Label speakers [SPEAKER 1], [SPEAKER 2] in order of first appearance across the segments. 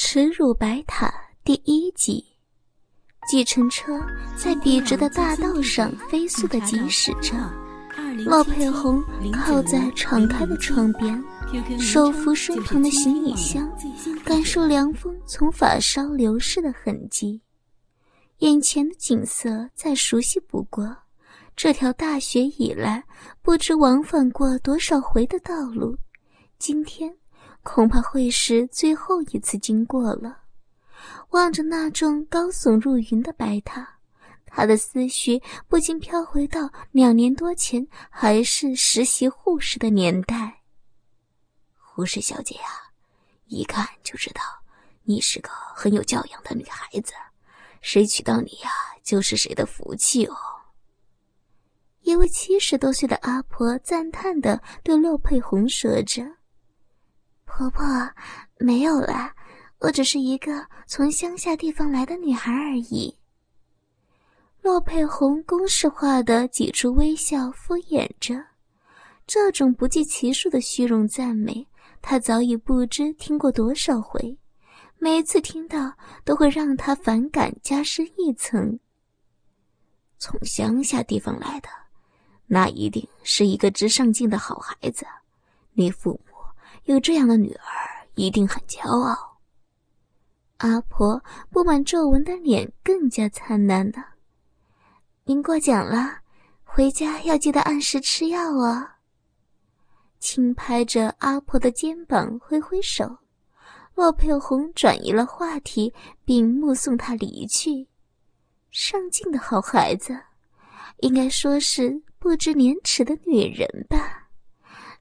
[SPEAKER 1] 耻辱白塔第一集，计程车在笔直的大道上飞速的疾驶着。骆佩红靠在敞开的窗边，手扶身旁的行李箱，感受凉风从发梢流逝的痕迹。眼前的景色再熟悉不过，这条大学以来不知往返过多少回的道路，今天。恐怕会是最后一次经过了。望着那幢高耸入云的白塔，他的思绪不禁飘回到两年多前还是实习护士的年代。
[SPEAKER 2] 护士小姐啊，一看就知道你是个很有教养的女孩子，谁娶到你呀，就是谁的福气哦。
[SPEAKER 1] 一位七十多岁的阿婆赞叹的对陆佩红说着。婆婆，没有了，我只是一个从乡下地方来的女孩而已。洛佩红公式化的挤出微笑，敷衍着。这种不计其数的虚荣赞美，她早已不知听过多少回，每次听到都会让她反感加深一层。
[SPEAKER 2] 从乡下地方来的，那一定是一个值上进的好孩子。你父母。有这样的女儿，一定很骄傲。
[SPEAKER 1] 阿婆布满皱纹的脸更加灿烂了。您过奖了，回家要记得按时吃药哦。轻拍着阿婆的肩膀，挥挥手。洛佩红转移了话题，并目送她离去。上进的好孩子，应该说是不知廉耻的女人吧？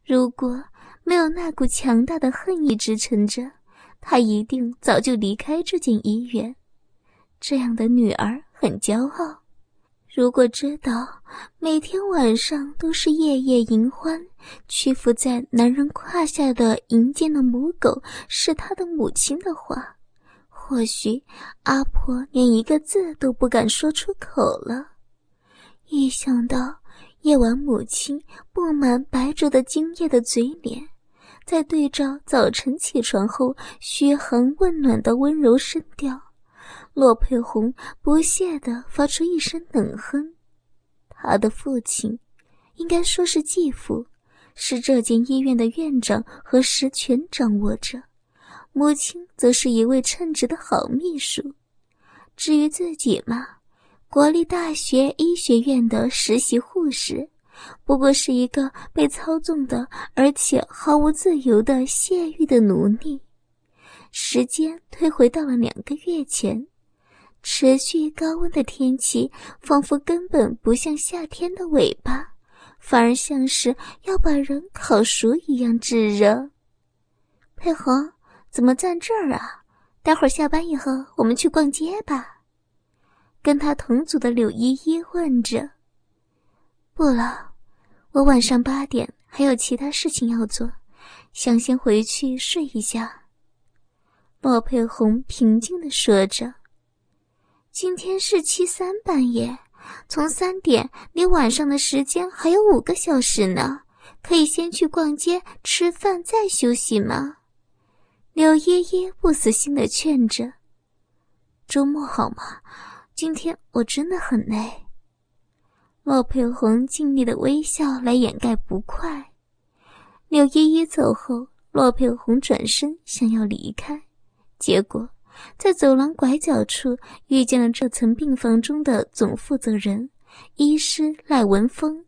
[SPEAKER 1] 如果……没有那股强大的恨意支撑着，他一定早就离开这间医院。这样的女儿很骄傲。如果知道每天晚上都是夜夜淫欢，屈服在男人胯下的淫贱的母狗是他的母亲的话，或许阿婆连一个字都不敢说出口了。一想到夜晚母亲布满白灼的精液的嘴脸，再对照早晨起床后嘘寒问暖的温柔声调，骆佩红不屑地发出一声冷哼。他的父亲，应该说是继父，是这间医院的院长和实权掌握着；母亲则是一位称职的好秘书。至于自己嘛，国立大学医学院的实习护士。不过是一个被操纵的，而且毫无自由的泄欲的奴隶。时间推回到了两个月前，持续高温的天气仿佛根本不像夏天的尾巴，反而像是要把人烤熟一样炙热。佩红，怎么在这儿啊？待会儿下班以后，我们去逛街吧。跟他同组的柳依依问着。不了，我晚上八点还有其他事情要做，想先回去睡一下。莫佩红平静的说着：“今天是七三半夜，从三点离晚上的时间还有五个小时呢，可以先去逛街、吃饭再休息吗？”柳依依不死心的劝着：“周末好吗？今天我真的很累。”骆佩红尽力的微笑来掩盖不快。柳依依走后，骆佩红转身想要离开，结果在走廊拐角处遇见了这层病房中的总负责人医师赖文峰。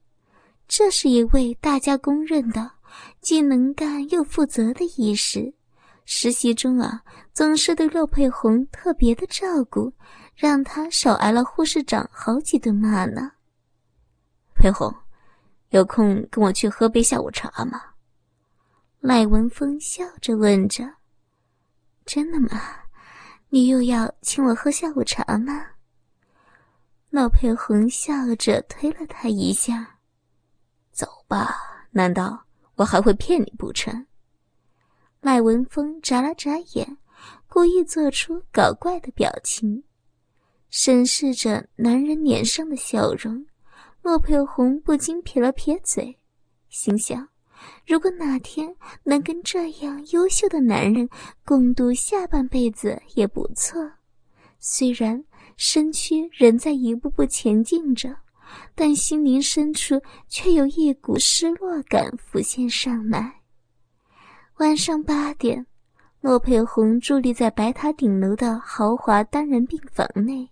[SPEAKER 1] 这是一位大家公认的既能干又负责的医师，实习中啊总是对骆佩红特别的照顾，让他少挨了护士长好几顿骂呢。
[SPEAKER 2] 裴红，有空跟我去喝杯下午茶吗？
[SPEAKER 1] 赖文峰笑着问着。真的吗？你又要请我喝下午茶吗？老裴红笑着推了他一下。
[SPEAKER 2] 走吧，难道我还会骗你不成？
[SPEAKER 1] 赖文峰眨了眨眼，故意做出搞怪的表情，审视着男人脸上的笑容。骆佩红不禁撇了撇嘴，心想：如果哪天能跟这样优秀的男人共度下半辈子也不错。虽然身躯仍在一步步前进着，但心灵深处却有一股失落感浮现上来。晚上八点，骆佩红伫立在白塔顶楼的豪华单人病房内，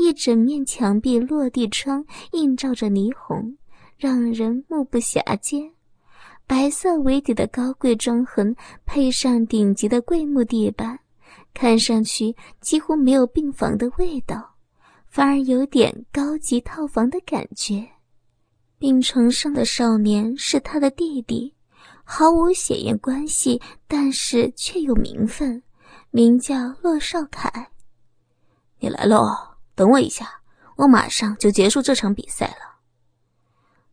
[SPEAKER 1] 一整面墙壁落地窗映照着霓虹，让人目不暇接。白色为底的高贵装横，配上顶级的桂木地板，看上去几乎没有病房的味道，反而有点高级套房的感觉。病床上的少年是他的弟弟，毫无血缘关系，但是却有名分，名叫骆少凯。
[SPEAKER 2] 你来喽，等我一下，我马上就结束这场比赛了。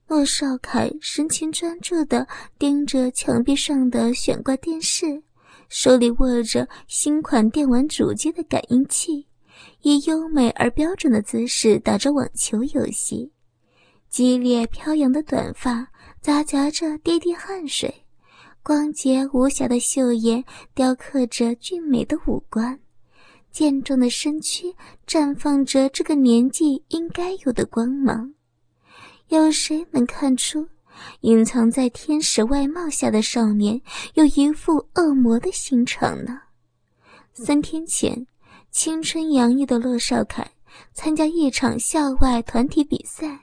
[SPEAKER 1] 骆少凯神情专注地盯着墙壁上的悬挂电视，手里握着新款电玩主机的感应器，以优美而标准的姿势打着网球游戏。激烈飘扬的短发杂夹着滴滴汗水，光洁无瑕的秀颜雕刻着俊美的五官，健壮的身躯绽放着这个年纪应该有的光芒。有谁能看出，隐藏在天使外貌下的少年有一副恶魔的心肠呢？三天前，青春洋溢的骆少凯参加一场校外团体比赛，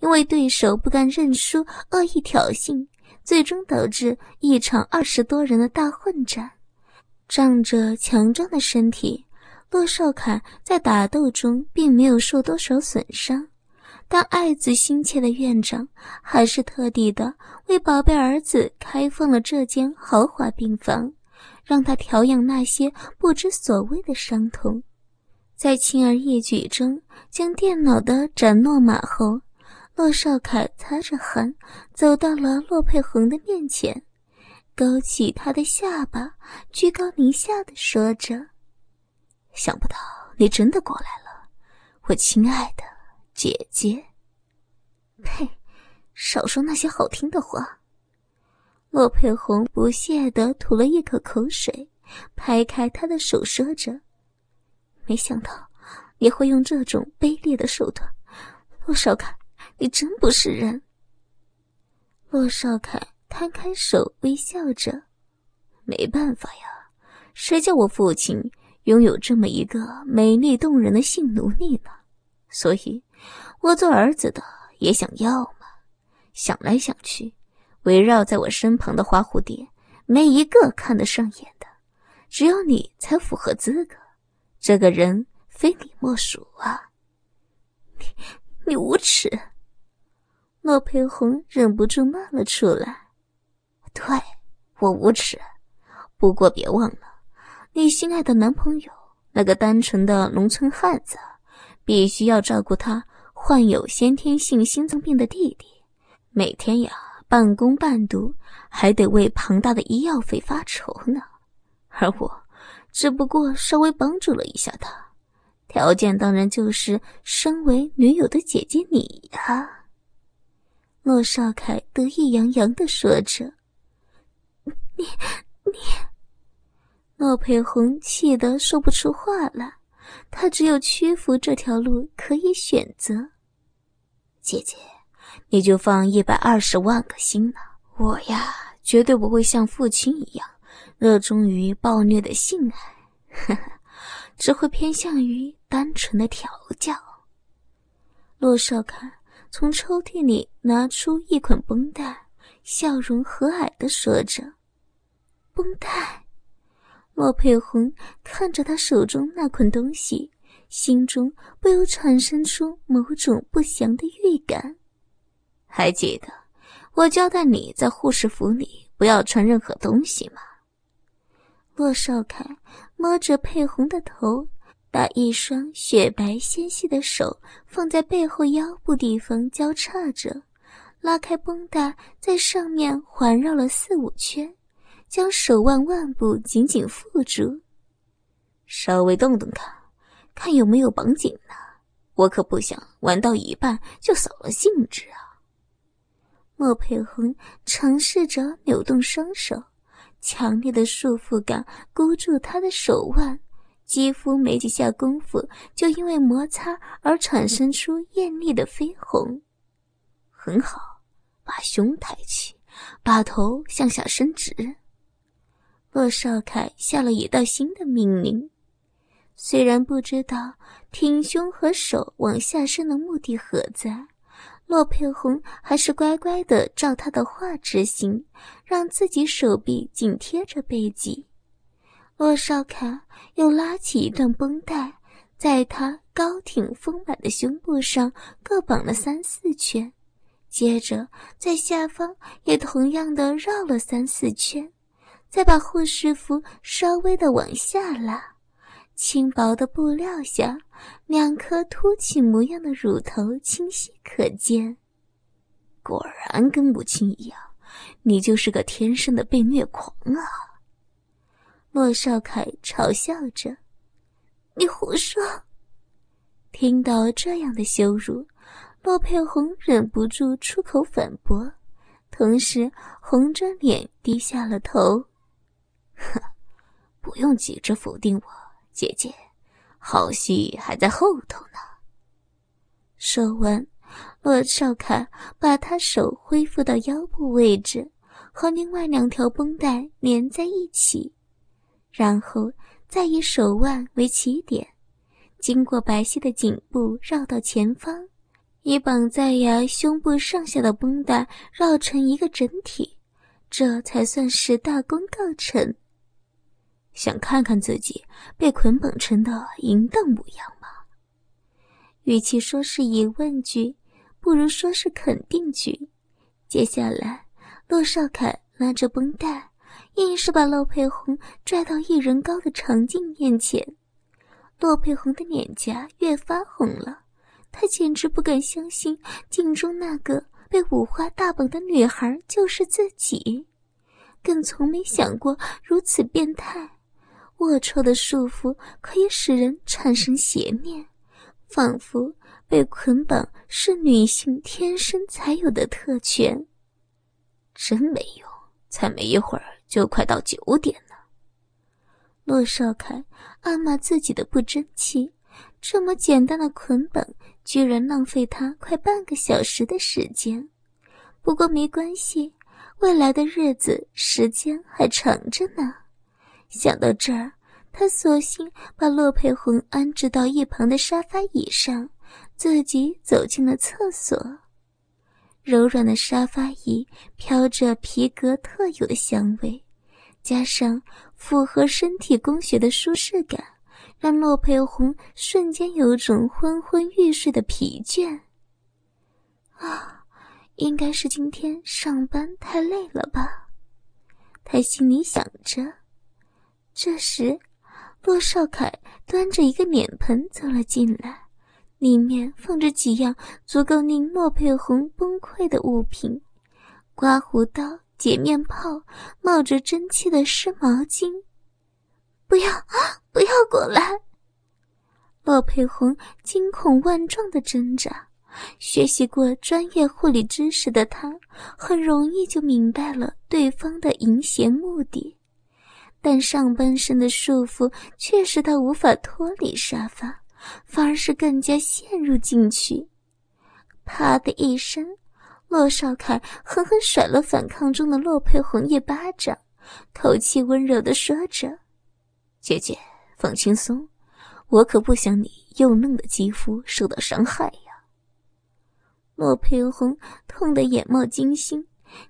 [SPEAKER 1] 因为对手不甘认输，恶意挑衅，最终导致一场二十多人的大混战。仗着强壮的身体，骆少凯在打斗中并没有受多少损伤。但爱子心切的院长还是特地的为宝贝儿子开放了这间豪华病房，让他调养那些不知所谓的伤痛。在轻而易举中将电脑的斩落马后，骆少凯擦着汗走到了骆佩红的面前，勾起他的下巴，居高临下的说着：“
[SPEAKER 2] 想不到你真的过来了，我亲爱的。”姐姐，
[SPEAKER 1] 呸！少说那些好听的话。洛佩红不屑地吐了一口口水，拍开他的手，说着：“没想到你会用这种卑劣的手段，洛少凯，你真不是人。”洛少凯摊开手，微笑着：“
[SPEAKER 2] 没办法呀，谁叫我父亲拥有这么一个美丽动人的性奴隶呢？所以。”我做儿子的也想要嘛？想来想去，围绕在我身旁的花蝴蝶，没一个看得上眼的，只有你才符合资格。这个人非你莫属啊！
[SPEAKER 1] 你你无耻！洛佩红忍不住骂了出来。
[SPEAKER 2] 对，我无耻。不过别忘了，你心爱的男朋友那个单纯的农村汉子，必须要照顾他。患有先天性心脏病的弟弟，每天呀半工半读，还得为庞大的医药费发愁呢。而我只不过稍微帮助了一下他，条件当然就是身为女友的姐姐你呀。
[SPEAKER 1] 骆少凯得意洋洋地说着：“你你。”骆佩红气得说不出话来。他只有屈服这条路可以选择。
[SPEAKER 2] 姐姐，你就放一百二十万个心吧。我呀，绝对不会像父亲一样热衷于暴虐的性爱，只会偏向于单纯的调教。
[SPEAKER 1] 骆少看从抽屉里拿出一捆绷带，笑容和蔼的说着：“绷带。”洛佩红看着他手中那捆东西，心中不由产生出某种不祥的预感。
[SPEAKER 2] 还记得我交代你在护士服里不要穿任何东西吗？
[SPEAKER 1] 洛少凯摸着佩红的头，把一双雪白纤细的手放在背后腰部地方交叉着，拉开绷带，在上面环绕了四五圈。将手腕腕部紧紧缚住，
[SPEAKER 2] 稍微动动看，看有没有绑紧呢？我可不想玩到一半就扫了兴致啊！
[SPEAKER 1] 莫佩红尝试着扭动双手，强烈的束缚感箍住他的手腕，肌肤没几下功夫就因为摩擦而产生出艳丽的绯红。
[SPEAKER 2] 很好，把胸抬起，把头向下伸直。
[SPEAKER 1] 洛少凯下了一道新的命令，虽然不知道挺胸和手往下伸的目的何在。洛佩红还是乖乖的照他的话执行，让自己手臂紧贴着背脊。洛少凯又拉起一段绷带，在他高挺丰满的胸部上各绑了三四圈，接着在下方也同样的绕了三四圈，再把护士服稍微的往下拉。轻薄的布料下，两颗凸起模样的乳头清晰可见。
[SPEAKER 2] 果然跟母亲一样，你就是个天生的被虐狂啊！
[SPEAKER 1] 莫少凯嘲笑着：“你胡说！”听到这样的羞辱，洛佩红忍不住出口反驳，同时红着脸低下了头。
[SPEAKER 2] 哼，不用急着否定我。姐姐，好戏还在后头呢。
[SPEAKER 1] 说完，洛少凯把他手恢复到腰部位置，和另外两条绷带连在一起，然后再以手腕为起点，经过白皙的颈部绕到前方，以绑在呀胸部上下的绷带绕成一个整体，这才算是大功告成。
[SPEAKER 2] 想看看自己被捆绑成的淫荡模样吗？
[SPEAKER 1] 与其说是疑问句，不如说是肯定句。接下来，陆少凯拉着绷带，硬是把骆佩红拽到一人高的长镜面前。骆佩红的脸颊越发红了，她简直不敢相信镜中那个被五花大绑的女孩就是自己，更从没想过如此变态。龌龊的束缚可以使人产生邪念，仿佛被捆绑是女性天生才有的特权。
[SPEAKER 2] 真没用，才没一会儿就快到九点了。
[SPEAKER 1] 洛少凯暗骂自己的不争气，这么简单的捆绑，居然浪费他快半个小时的时间。不过没关系，未来的日子时间还长着呢。想到这儿，他索性把洛佩红安置到一旁的沙发椅上，自己走进了厕所。柔软的沙发椅飘着皮革特有的香味，加上符合身体工学的舒适感，让洛佩红瞬间有种昏昏欲睡的疲倦。啊，应该是今天上班太累了吧？他心里想着。这时，洛少凯端着一个脸盆走了进来，里面放着几样足够令洛佩红崩溃的物品：刮胡刀、洁面泡、冒着蒸汽的湿毛巾。不要啊，不要过来！洛佩红惊恐万状的挣扎。学习过专业护理知识的他，很容易就明白了对方的淫邪目的。但上半身的束缚却使他无法脱离沙发，反而是更加陷入进去。啪的一声，洛少凯狠狠甩了反抗中的洛佩红一巴掌，口气温柔的说着：“
[SPEAKER 2] 姐姐，放轻松，我可不想你幼嫩的肌肤受到伤害呀。”
[SPEAKER 1] 洛佩红痛得眼冒金星，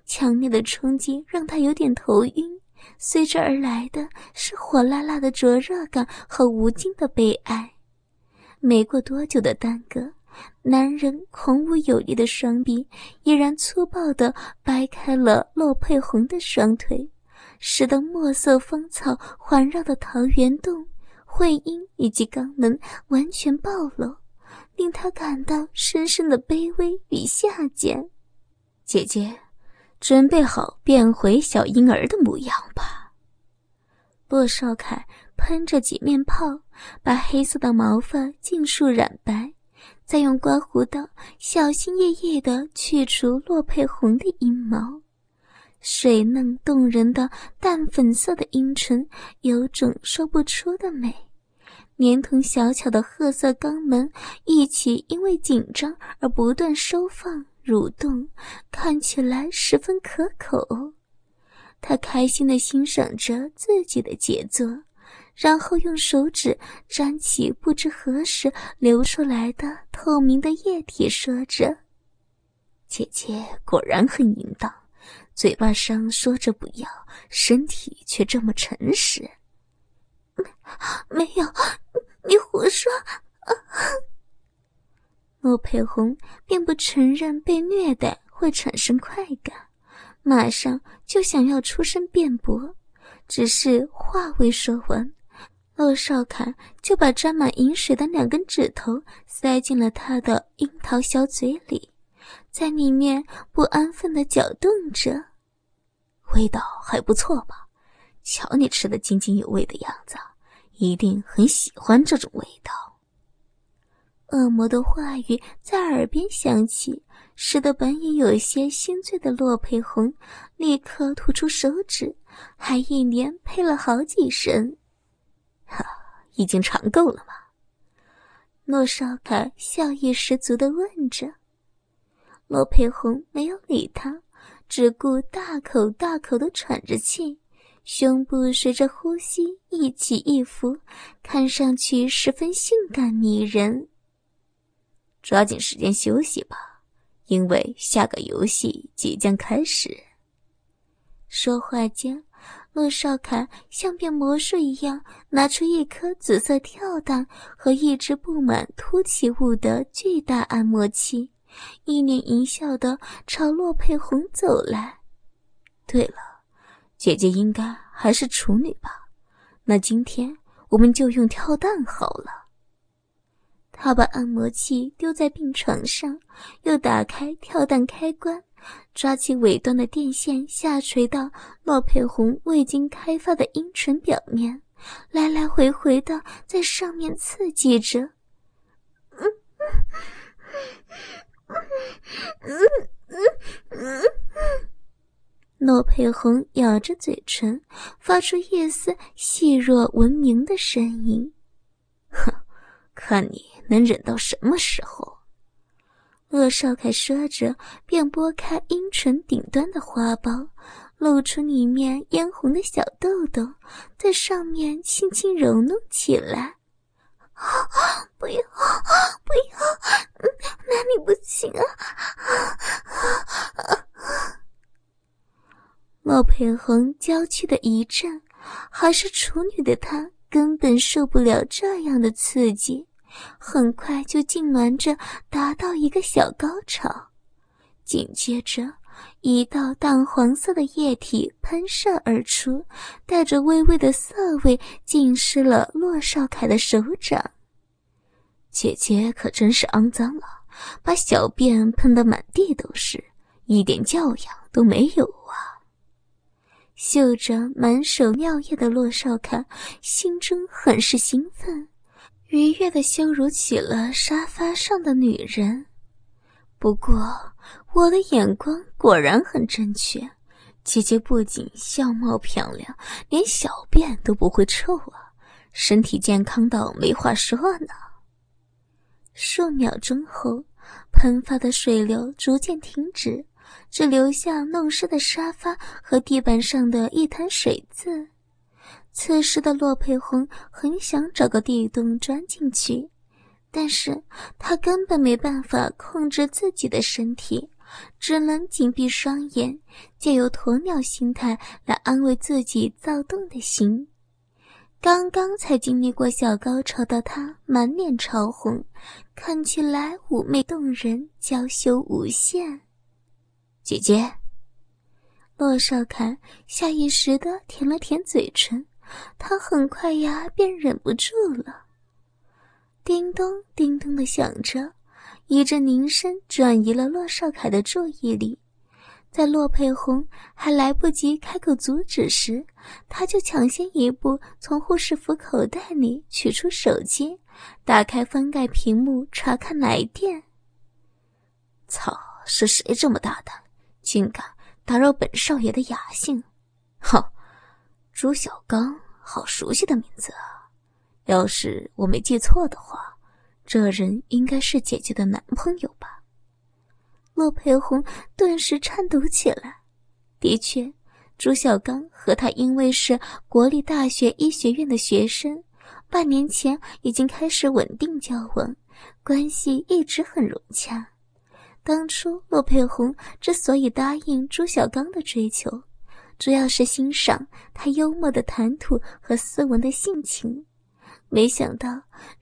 [SPEAKER 1] 强烈的冲击让他有点头晕。随之而来的是火辣辣的灼热感和无尽的悲哀。没过多久的耽搁，男人孔武有力的双臂已然粗暴地掰开了洛佩红的双腿，使得墨色芳草环绕的桃源洞、会阴以及肛门完全暴露，令他感到深深的卑微与下贱。
[SPEAKER 2] 姐姐。准备好变回小婴儿的模样吧。
[SPEAKER 1] 洛少凯喷着洁面泡，把黑色的毛发尽数染白，再用刮胡刀小心翼翼地去除骆佩红的阴毛。水嫩动人的淡粉色的阴唇，有种说不出的美，连同小巧的褐色肛门一起，因为紧张而不断收放蠕动，看起来十分可口。他开心地欣赏着自己的杰作，然后用手指沾起不知何时流出来的透明的液体，说着：“
[SPEAKER 2] 姐姐果然很淫荡。”嘴巴上说着不要，身体却这么诚实。
[SPEAKER 1] 没没有，你胡说！陆佩红并不承认被虐待会产生快感，马上就想要出声辩驳，只是话未说完，陆少凯就把沾满饮水的两根指头塞进了他的樱桃小嘴里。在里面不安分的搅动着，
[SPEAKER 2] 味道还不错吧？瞧你吃的津津有味的样子，一定很喜欢这种味道。
[SPEAKER 1] 恶魔的话语在耳边响起，使得本已有些心醉的洛佩红立刻吐出手指，还一连呸了好几声。
[SPEAKER 2] 哈，已经尝够了吗？
[SPEAKER 1] 洛少凯笑意十足的问着。洛佩红没有理他，只顾大口大口的喘着气，胸部随着呼吸一起一伏，看上去十分性感迷人。
[SPEAKER 2] 抓紧时间休息吧，因为下个游戏即将开始。
[SPEAKER 1] 说话间，洛少凯像变魔术一样，拿出一颗紫色跳蛋和一只布满凸起物的巨大按摩器。一脸淫笑的朝洛佩红走来。
[SPEAKER 2] 对了，姐姐应该还是处女吧？那今天我们就用跳蛋好了。
[SPEAKER 1] 他把按摩器丢在病床上，又打开跳蛋开关，抓起尾端的电线下垂到洛佩红未经开发的阴唇表面，来来回回的在上面刺激着。嗯嗯嗯嗯，洛佩红咬着嘴唇，发出一丝细弱闻名的声音：“
[SPEAKER 2] 哼，看你能忍到什么时候？”
[SPEAKER 1] 鄂少凯说着，便拨开阴唇顶端的花苞，露出里面嫣红的小豆豆，在上面轻轻揉弄起来。啊！不要，不要！哪里不行啊？啊啊啊莫佩红娇躯的一震，还是处女的她根本受不了这样的刺激，很快就痉挛着达到一个小高潮，紧接着。一道淡黄色的液体喷射而出，带着微微的涩味，浸湿了骆少凯的手掌。
[SPEAKER 2] 姐姐可真是肮脏了，把小便喷得满地都是，一点教养都没有啊！
[SPEAKER 1] 嗅着满手尿液的骆少凯，心中很是兴奋，愉悦的羞辱起了沙发上的女人。不过。我的眼光果然很正确，姐姐不仅相貌漂亮，连小便都不会臭啊，身体健康到没话说呢。数秒钟后，喷发的水流逐渐停止，只留下弄湿的沙发和地板上的一滩水渍。此时的洛佩红很想找个地洞钻进去。但是他根本没办法控制自己的身体，只能紧闭双眼，借由鸵鸟心态来安慰自己躁动的心。刚刚才经历过小高潮的他，满脸潮红，看起来妩媚动人，娇羞无限。
[SPEAKER 2] 姐姐，
[SPEAKER 1] 洛少凯下意识的舔了舔嘴唇，他很快呀便忍不住了。叮咚，叮咚的响着，一阵铃声转移了洛少凯的注意力。在洛佩红还来不及开口阻止时，他就抢先一步从护士服口袋里取出手机，打开翻盖屏幕查看来电。
[SPEAKER 2] 操，是谁这么大胆，竟敢打扰本少爷的雅兴？哼，朱小刚，好熟悉的名字啊！要是我没记错的话，这人应该是姐姐的男朋友吧？
[SPEAKER 1] 洛佩红顿时颤抖起来。的确，朱小刚和他因为是国立大学医学院的学生，半年前已经开始稳定交往，关系一直很融洽。当初洛佩红之所以答应朱小刚的追求，主要是欣赏他幽默的谈吐和斯文的性情。没想到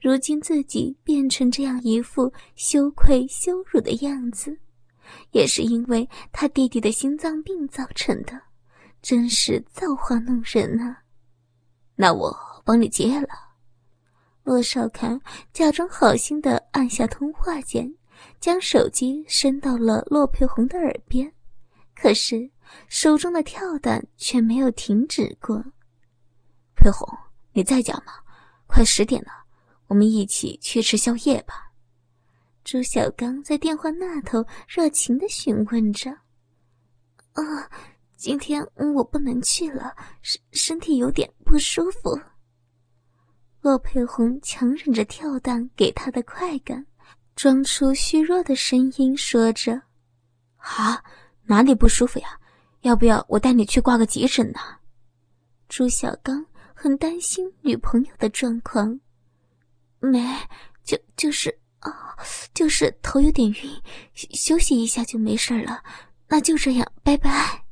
[SPEAKER 1] 如今自己变成这样一副羞愧羞辱的样子。也是因为他弟弟的心脏病造成的，真是造化弄人啊！
[SPEAKER 2] 那我帮你接了。
[SPEAKER 1] 骆少凯假装好心的按下通话键，将手机伸到了骆佩红的耳边，可是手中的跳弹却没有停止过。
[SPEAKER 2] 佩红，你在家吗？快十点了，我们一起去吃宵夜吧。
[SPEAKER 1] 朱小刚在电话那头热情的询问着：“啊，今天我不能去了，身身体有点不舒服。”骆佩红强忍着跳蛋给他的快感，装出虚弱的声音说着：“
[SPEAKER 2] 啊，哪里不舒服呀？要不要我带你去挂个急诊呢？”
[SPEAKER 1] 朱小刚很担心女朋友的状况，没，就就是。啊，就是头有点晕，休息一下就没事了。那就这样，拜拜。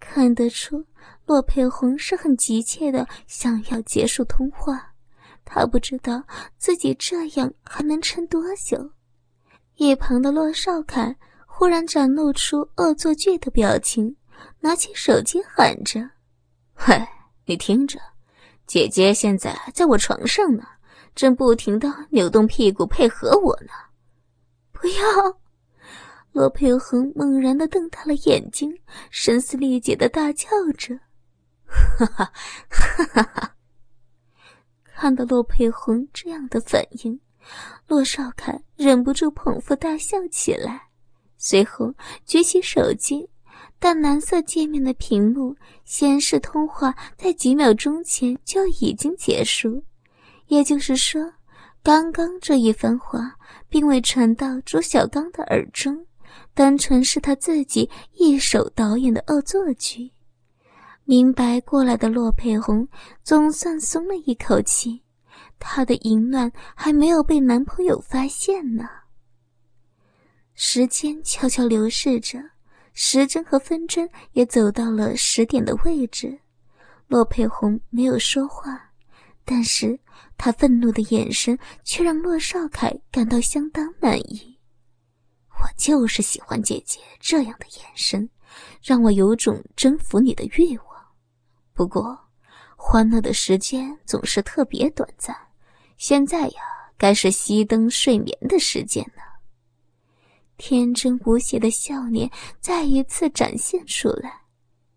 [SPEAKER 1] 看得出，洛佩红是很急切的想要结束通话，他不知道自己这样还能撑多久。一旁的洛少凯忽然展露出恶作剧的表情，拿起手机喊着：“
[SPEAKER 2] 喂，你听着，姐姐现在在我床上呢。”正不停的扭动屁股配合我呢，
[SPEAKER 1] 不要！罗佩红猛然的瞪大了眼睛，声嘶力竭的大叫着：“
[SPEAKER 2] 哈哈哈哈哈！”
[SPEAKER 1] 看到骆佩红这样的反应，骆少凯忍不住捧腹大笑起来，随后举起手机，淡蓝色界面的屏幕显示通话在几秒钟前就已经结束。也就是说，刚刚这一番话并未传到朱小刚的耳中，单纯是他自己一手导演的恶作剧。明白过来的洛佩红总算松了一口气，她的淫乱还没有被男朋友发现呢。时间悄悄流逝着，时针和分针也走到了十点的位置。骆佩红没有说话，但是。他愤怒的眼神却让骆少凯感到相当满意。
[SPEAKER 2] 我就是喜欢姐姐这样的眼神，让我有种征服你的欲望。不过，欢乐的时间总是特别短暂。现在呀，该是熄灯睡眠的时间了。
[SPEAKER 1] 天真无邪的笑脸再一次展现出来。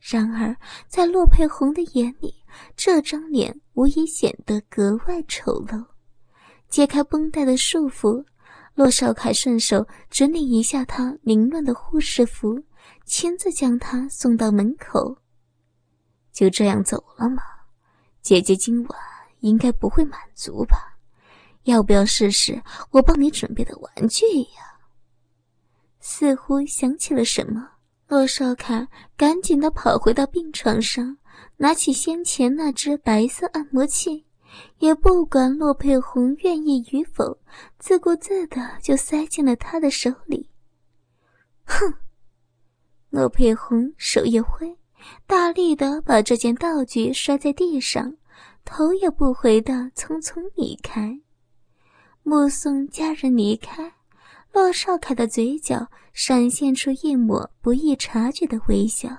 [SPEAKER 1] 然而，在洛佩红的眼里，这张脸无疑显得格外丑陋。解开绷带的束缚，洛少凯顺手整理一下他凌乱的护士服，亲自将他送到门口。
[SPEAKER 2] 就这样走了吗？姐姐今晚应该不会满足吧？要不要试试我帮你准备的玩具呀？
[SPEAKER 1] 似乎想起了什么。骆少凯赶紧的跑回到病床上，拿起先前那只白色按摩器，也不管骆佩红愿意与否，自顾自的就塞进了他的手里。哼！骆佩红手一挥，大力的把这件道具摔在地上，头也不回的匆匆离开。目送家人离开。骆少凯的嘴角闪现出一抹不易察觉的微笑，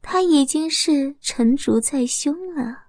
[SPEAKER 1] 他已经是成竹在胸了。